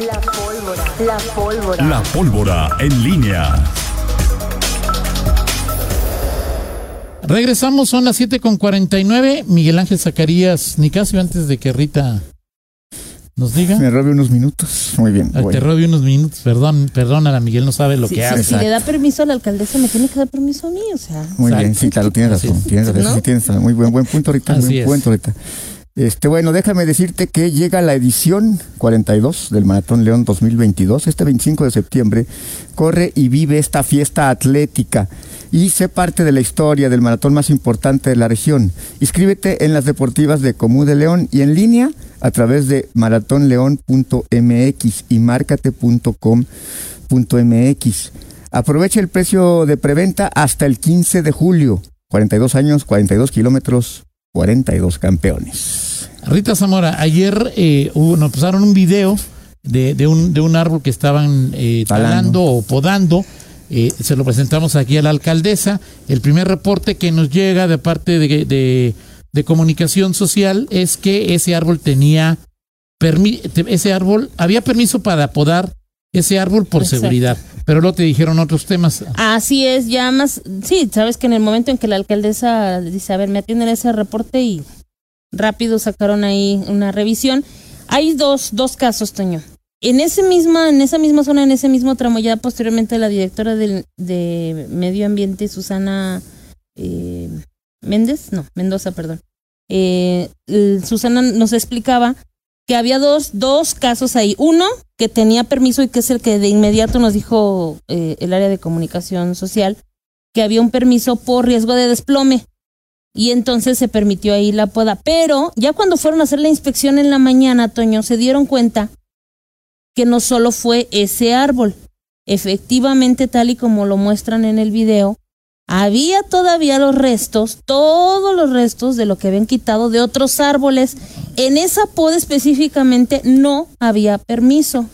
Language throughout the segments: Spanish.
La pólvora. La pólvora. La pólvora en línea. Regresamos, son las 7 con 49. Miguel Ángel Zacarías Nicasio, antes de que Rita nos diga. Me robe unos minutos. Muy bien. Te bueno. robe unos minutos, perdón, perdónala, Miguel no sabe lo Si, que si- hace. si le da permiso a la alcaldesa, me tiene que dar permiso a mí, o sea. Muy Exacto. bien, sí, claro, tienes razón. es. Tienes razón, ¿No? sí, tienes razón. Muy buen, buen punto ahorita. Así buen es. punto ahorita. Este, bueno, déjame decirte que llega la edición 42 del Maratón León 2022. Este 25 de septiembre corre y vive esta fiesta atlética y sé parte de la historia del maratón más importante de la región. Inscríbete en las deportivas de Comú de León y en línea a través de maratonleón.mx y marcate.com.mx. Aprovecha el precio de preventa hasta el 15 de julio. 42 años, 42 kilómetros, 42 campeones. Rita Zamora, ayer eh, hubo- nos pasaron un video de, de un, de un árbol que estaban eh, talando. Talando. o podando. Eh, se lo presentamos aquí a la alcaldesa. El primer reporte que nos llega de parte de, de- de comunicación social es que ese árbol tenía permi- ese árbol había permiso para podar ese árbol por Exacto. seguridad, pero luego te dijeron otros temas. Así es, ya más. Sí, sabes que en el momento en que la alcaldesa dice, a ver, me atienden ese reporte y rápido sacaron ahí una revisión. Hay dos, dos casos, Toño. En ese misma, en esa misma zona, en ese mismo tramo, ya posteriormente la directora del, de Medio Ambiente, Susana eh, Méndez, no, Mendoza, perdón. Eh, Susana nos explicaba que había dos, dos casos ahí. Uno que tenía permiso y que es el que de inmediato nos dijo eh, el área de comunicación social, que había un permiso por riesgo de desplome. Y entonces se permitió ahí la poda. Pero ya cuando fueron a hacer la inspección en la mañana, Toño, se dieron cuenta que no solo fue ese árbol. Efectivamente, tal y como lo muestran en el video, había todavía los restos, todos los restos de lo que habían quitado de otros árboles. En esa poda específicamente no había permiso.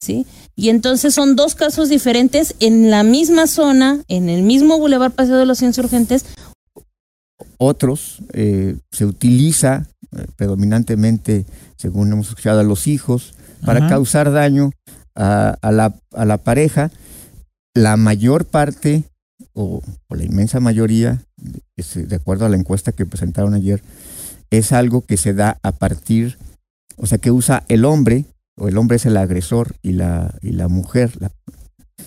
¿Sí? Y entonces son dos casos diferentes en la misma zona, en el mismo Boulevard Paseo de los Insurgentes. Otros eh, se utiliza eh, predominantemente, según hemos escuchado, a los hijos para Ajá. causar daño a, a la, a la pareja. La mayor parte o, o la inmensa mayoría, es, de acuerdo a la encuesta que presentaron ayer, es algo que se da a partir, o sea, que usa el hombre, o el hombre es el agresor y la, y la mujer, la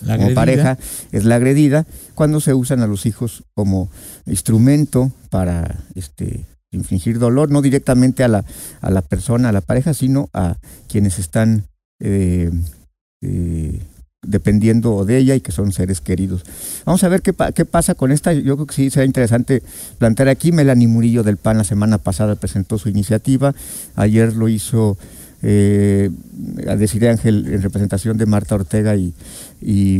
La como pareja es la agredida cuando se usan a los hijos como instrumento para este infligir dolor no directamente a la a la persona a la pareja sino a quienes están eh, eh, dependiendo de ella y que son seres queridos. Vamos a ver qué, qué pasa con esta. Yo creo que sí será interesante plantear aquí. Melanie Murillo del PAN la semana pasada presentó su iniciativa. Ayer lo hizo eh, a Desiree Ángel en representación de Marta Ortega y, y,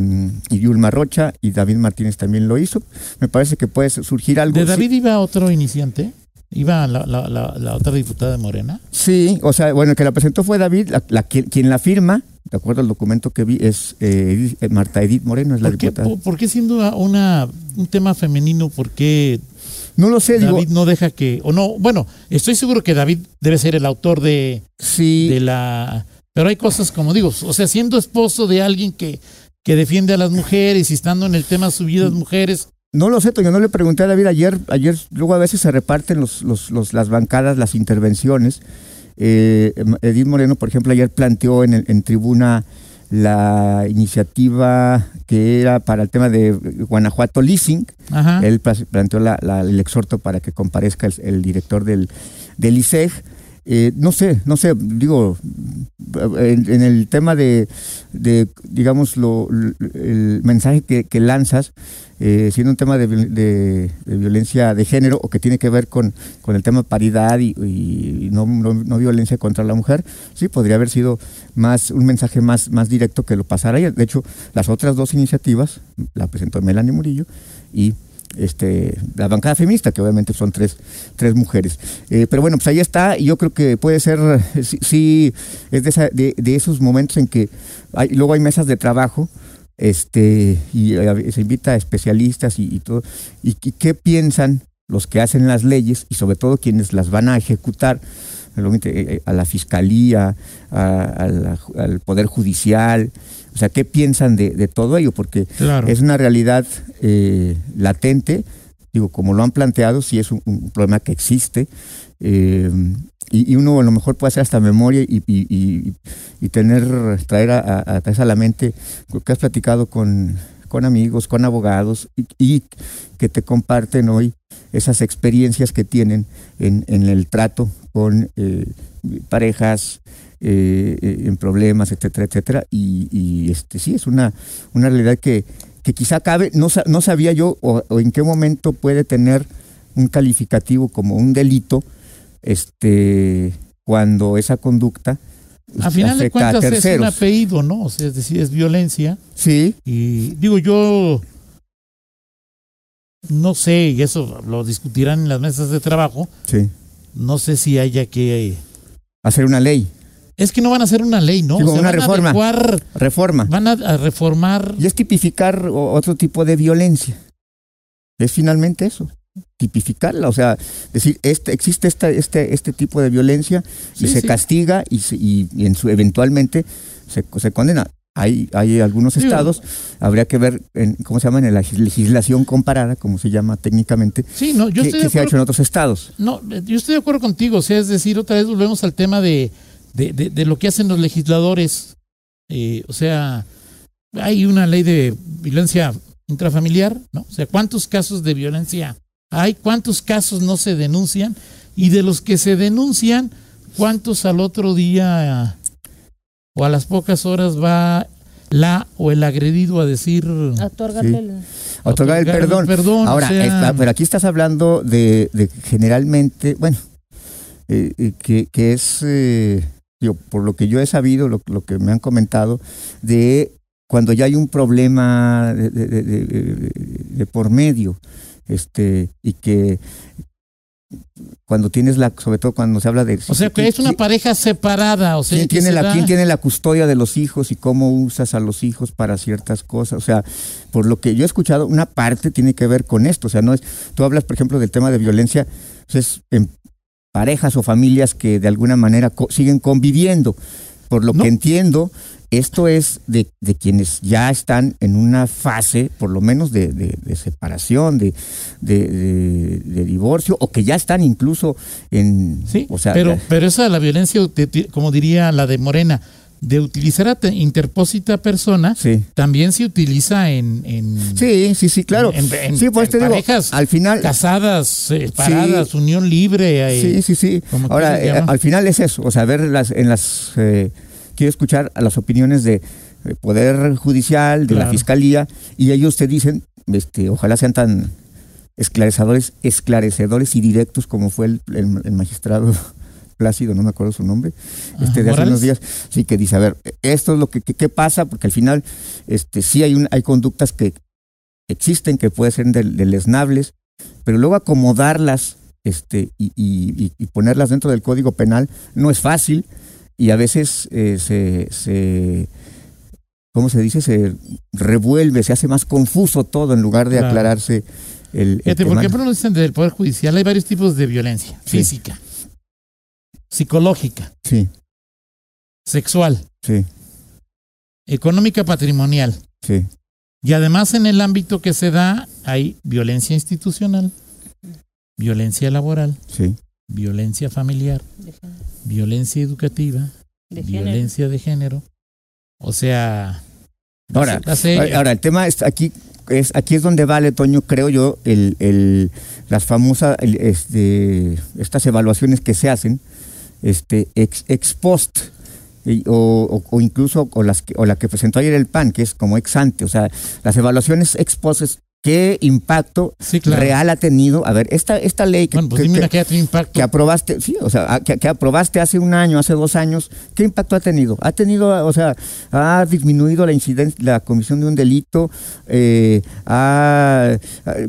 y Yulma Rocha y David Martínez también lo hizo. Me parece que puede surgir algo. ¿De sí- David iba otro iniciante? ¿Iba la, la, la, la otra diputada de Morena? Sí, o sea, bueno, el que la presentó fue David, la, quien, quien la firma, de acuerdo al documento que vi, es eh, eh, Marta Edith Moreno, es la ¿Por qué, diputada. por, qué siendo una- un tema femenino, por qué No lo sé, digo, David no deja que, o no, bueno, estoy seguro que David debe ser el autor de, sí, de la, pero hay cosas como digo, o sea, siendo esposo de alguien que, que defiende a las mujeres y estando en el tema subidas mujeres, No lo sé, Toño, no le pregunté a David ayer, ayer luego a veces se reparten los, los, los- las bancadas, las intervenciones. Eh, Edith Moreno, por ejemplo, ayer planteó en, el- en tribuna la iniciativa que era para el tema de Guanajuato Leasing. ajá, Él pla- planteó la- la- el exhorto para que comparezca el, el director del, del ISEG. Eh, no sé, no sé, digo, en, el tema de, digamos, lo, el mensaje que, lanzas, eh, siendo un tema de, de- violencia de género o que tiene que ver con, con el tema de paridad y, no, no- violencia contra la mujer, sí, podría haber sido más un mensaje más, más directo que lo pasara ayer. De hecho, las otras dos iniciativas la presentó Melanie Murillo y este, la bancada feminista, que obviamente son tres, tres mujeres. Eh, pero bueno, pues ahí está, y yo creo que puede ser, eh, sí, es de, esa- de, de esos momentos en que luego hay mesas de trabajo, este, y eh, se invita a especialistas y, todo, y, qué piensan los que hacen las leyes y sobre todo quienes las van a ejecutar a la fiscalía, a- a la- al poder judicial, o sea, ¿qué piensan de, de todo ello? Porque Claro. es una realidad eh, latente, digo, como lo han planteado, sí es un, un problema que existe, eh, y, y uno a lo mejor puede hacer hasta memoria y, y- y- y tener, traer a, a, a- la mente lo que has platicado con, con amigos, con abogados, y, y que te comparten hoy esas experiencias que tienen en, en el trato con eh, parejas, eh, eh, en problemas, etcétera, etcétera. Y, y, este sí, es una, una realidad que, que quizá cabe, no, no sabía yo o, o en qué momento puede tener un calificativo como un delito, este, cuando esa conducta A final de a cuentas es un apellido, ¿no? O sea, es decir, es violencia. Sí, Y digo, yo no sé, y eso lo discutirán en las mesas de trabajo, sí. No sé si haya que... Hacer una ley, Es que no van a hacer una ley, ¿no? Una van reforma. A adecuar- reforma. van a, a reformar... Y es tipificar otro tipo de violencia. Es finalmente eso, tipificarla, o sea, decir, este, existe esta, este, este tipo de violencia y Sí, se sí. castiga y- y en su, eventualmente se, se condena. Hay, hay algunos Digo- estados, habría que ver, en, ¿cómo se llama? En la legislación comparada, como se llama técnicamente, Sí, no, yo estoy qué de se ha hecho en otros estados. No, eh, yo estoy de acuerdo contigo. O sea, es decir, otra vez volvemos al tema de, de, de- de lo que hacen los legisladores. Eh, o sea, hay una ley de violencia intrafamiliar, ¿no? O sea, ¿cuántos casos de violencia hay? ¿Cuántos casos no se denuncian? Y de los que se denuncian, ¿cuántos al otro día o a las pocas horas va la o el agredido a decir... Otorgarle Sí. el- Otorgar el perdón. o Ahora, sea- está- pero aquí estás hablando de, de generalmente, bueno, eh, eh, que, que es, eh, por lo que yo he sabido, lo, lo que me han comentado, de cuando ya hay un problema de, de- de- de- de- de por medio, este, y que cuando tienes la, sobre todo cuando se habla de... O sea, que es una pareja separada. O sea, ¿Quién tiene, se la, da- quién tiene la custodia de los hijos y cómo usas a los hijos para ciertas cosas? O sea, por lo que yo he escuchado, una parte tiene que ver con esto. O sea, no es. Tú hablas, por ejemplo, del tema de violencia, pues es en parejas o familias que de alguna manera co- siguen conviviendo. Por lo No. que entiendo, esto es de, de quienes ya están en una fase, por lo menos, de, de- de separación, de, de- de- de divorcio, o que ya están incluso en. Sí, o sea, pero, pero esa la violencia, de- de- como diría la de Morena, de utilizar a te- interpósita persona, sí. también se utiliza en, en Sí, sí, sí, claro. En- en- sí, pues digo, parejas al final. casadas, separadas, unión libre. eh, Sí, sí, sí. Ahora, eh, al final es eso, o sea, ver las, en las. eh, quiero escuchar a las opiniones de eh, Poder Judicial, de la. Fiscalía, y ellos te dicen, este, ojalá sean tan esclarecedores, esclarecedores y directos como fue el, el- el magistrado Plácido, no me acuerdo su nombre, este, de hace Morales. unos días, sí que dice, a ver, esto es lo que, que- ¿qué pasa, porque al final, este, sí hay un, hay conductas que existen que pueden ser del- deleznables, pero luego acomodarlas este, y, y- y- ponerlas dentro del código penal no es fácil y a veces eh, se, se, ¿cómo se dice? Se revuelve, se hace más confuso todo en lugar de Claro. aclararse el, el Fíjate, tema. ¿por qué dicen del Poder Judicial? Hay varios tipos de violencia. Sí. Física, psicológica, Sí, sexual, sí, económica, patrimonial. sí, Y además en el ámbito que se da hay violencia institucional, violencia laboral, sí. violencia familiar, de violencia educativa, De género. violencia de género. O sea, Ahora, Ahora, el tema es aquí, es aquí es donde vale, Toño, creo yo, el, el, las famosas, el, este, estas evaluaciones que se hacen, este, ex, ex post, y- o, o- o incluso o las que- o la que presentó ayer el PAN, que es como ex ante, o sea, las evaluaciones ex post, es qué impacto sí, claro. real ha tenido. A ver, esta, esta ley que, Bueno, pues que- dime que- que, tiene impacto. que aprobaste, sí, o sea, que aprobaste hace un año, hace dos años, ¿qué impacto ha tenido? Ha tenido, o sea, ha disminuido la incidencia, la comisión de un delito, eh, ha-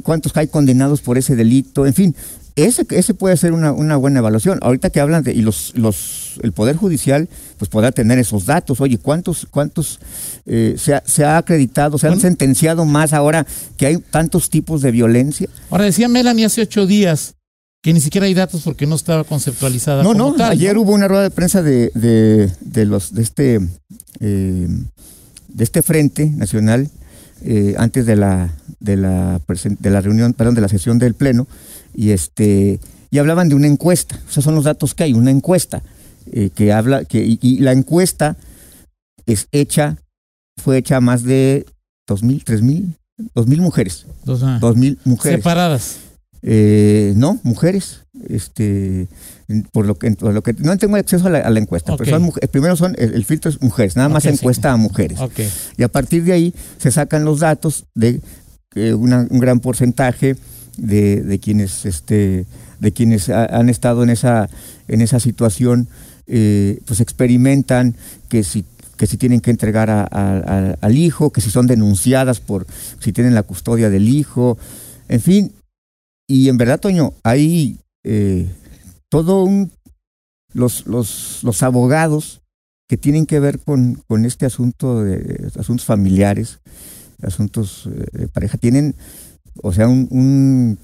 cuántos hay condenados por ese delito, en fin, ese, ese puede ser una, una buena evaluación. Ahorita que hablan de, y los, los, el Poder Judicial, pues podrá tener esos datos. Oye, ¿cuántos, cuántos eh, se, ha, se ha acreditado, se han sentenciado más ahora que hay tantos tipos de violencia? Ahora decía Melanie hace ocho días que ni siquiera hay datos porque no estaba conceptualizada. No, como no, tal, ayer hubo una rueda de prensa de, de, de los de este eh, de este frente nacional eh, antes de la de la de la reunión, perdón, de la sesión del pleno y este y hablaban de una encuesta, o sea, son los datos que hay, una encuesta eh, que habla que y, y la encuesta es hecha fue hecha a más de dos mil, tres mil, dos mil mujeres, Dos, ah, dos mil mujeres. separadas. Eh, no, mujeres. Este, por lo que, por lo que no tengo acceso a la, a la encuesta. Pero son primero son el, el filtro es mujeres, nada más sí. encuesta a mujeres. Y a partir de ahí se sacan los datos de eh, una- un gran porcentaje de, de quienes, este, de quienes ha- han estado en esa, en esa situación, eh, pues experimentan que si que si tienen que entregar a- al hijo, que si son denunciadas por si tienen la custodia del hijo, en fin. Y en verdad, Toño, hay eh, todo un los, los, los abogados que tienen que ver con, con este asunto de, de asuntos familiares, asuntos eh, de pareja, tienen, o sea, un, un-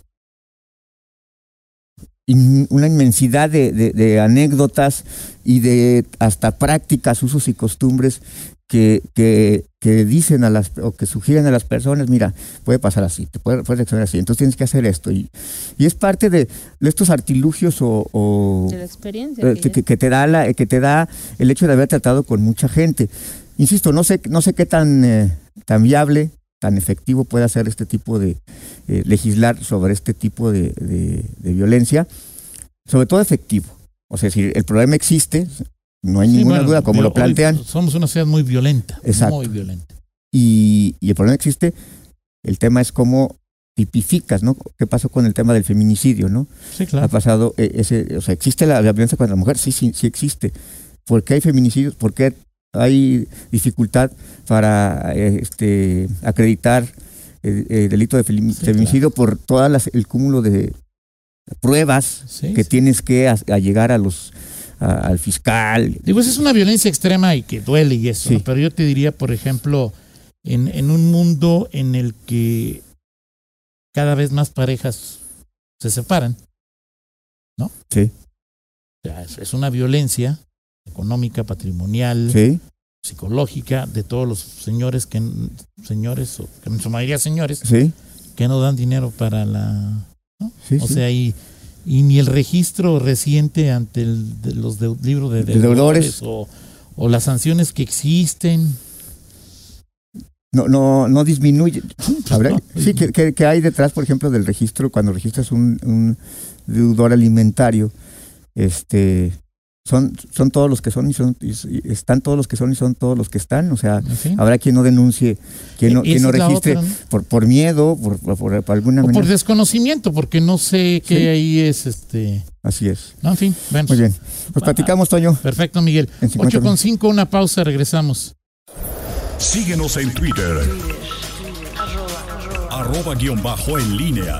in- una inmensidad de, de- de anécdotas y de hasta prácticas, usos y costumbres que, que, que dicen a las o que sugieren a las personas, mira, puede pasar así, te puede, puede reaccionar así, entonces tienes que hacer esto. Y, y es parte de, de estos artilugios o, o- De la experiencia. eh, que que, ya- que te da la, que te da el hecho de haber tratado con mucha gente. Insisto, no sé, no sé qué tan, eh, tan viable, tan efectivo puede ser este tipo de eh, legislar sobre este tipo de, de- de violencia, sobre todo efectivo. O sea, si el problema existe, no hay Sí, ninguna bueno, duda, como digo, lo plantean, somos una ciudad muy violenta. Exacto. Muy violenta. y, y el problema existe, el tema es cómo tipificas, ¿no? ¿Qué pasó con el tema del feminicidio, ¿no? Sí, ha claro. pasado eh, ese, o sea, existe la, la violencia contra la mujer, sí, sí, sí existe. ¿Por qué hay feminicidios? ¿Por qué hay dificultad para este acreditar el, el delito de Sí, feminicidio por todas las el cúmulo de pruebas Sí, que sí. tienes que a, a llegar a los a- al fiscal? Digo, es una violencia extrema y que duele y eso, pero yo te diría, por ejemplo, en, en un mundo en el que cada vez más parejas se separan, ¿no? Sí. O sea, es, es una violencia económica, patrimonial, Sí, psicológica de todos los señores que señores o en su mayoría señores sí, que no dan dinero para la sí. o sea y, y ni el registro reciente ante el, de los de, libros de De deudores. deudores o, o las sanciones que existen no, no, no disminuye. Habrá- sí, que, que- que hay detrás, por ejemplo, del registro, cuando registras un, un deudor alimentario, este, son, son todos los que son y son, y están todos los que son y son todos los que están. O sea, habrá quien no denuncie, quien no, E- quien no es la registre otra, ¿no? por, por miedo, por, por, por- por alguna o por manera. desconocimiento porque no sé qué Sí. ahí es este Así es. no en fin bueno, Muy bien. Pues platicamos, Toño. perfecto Miguel En 50 8 con 5 una pausa regresamos Síguenos en Twitter. Arroba guion bajo en línea.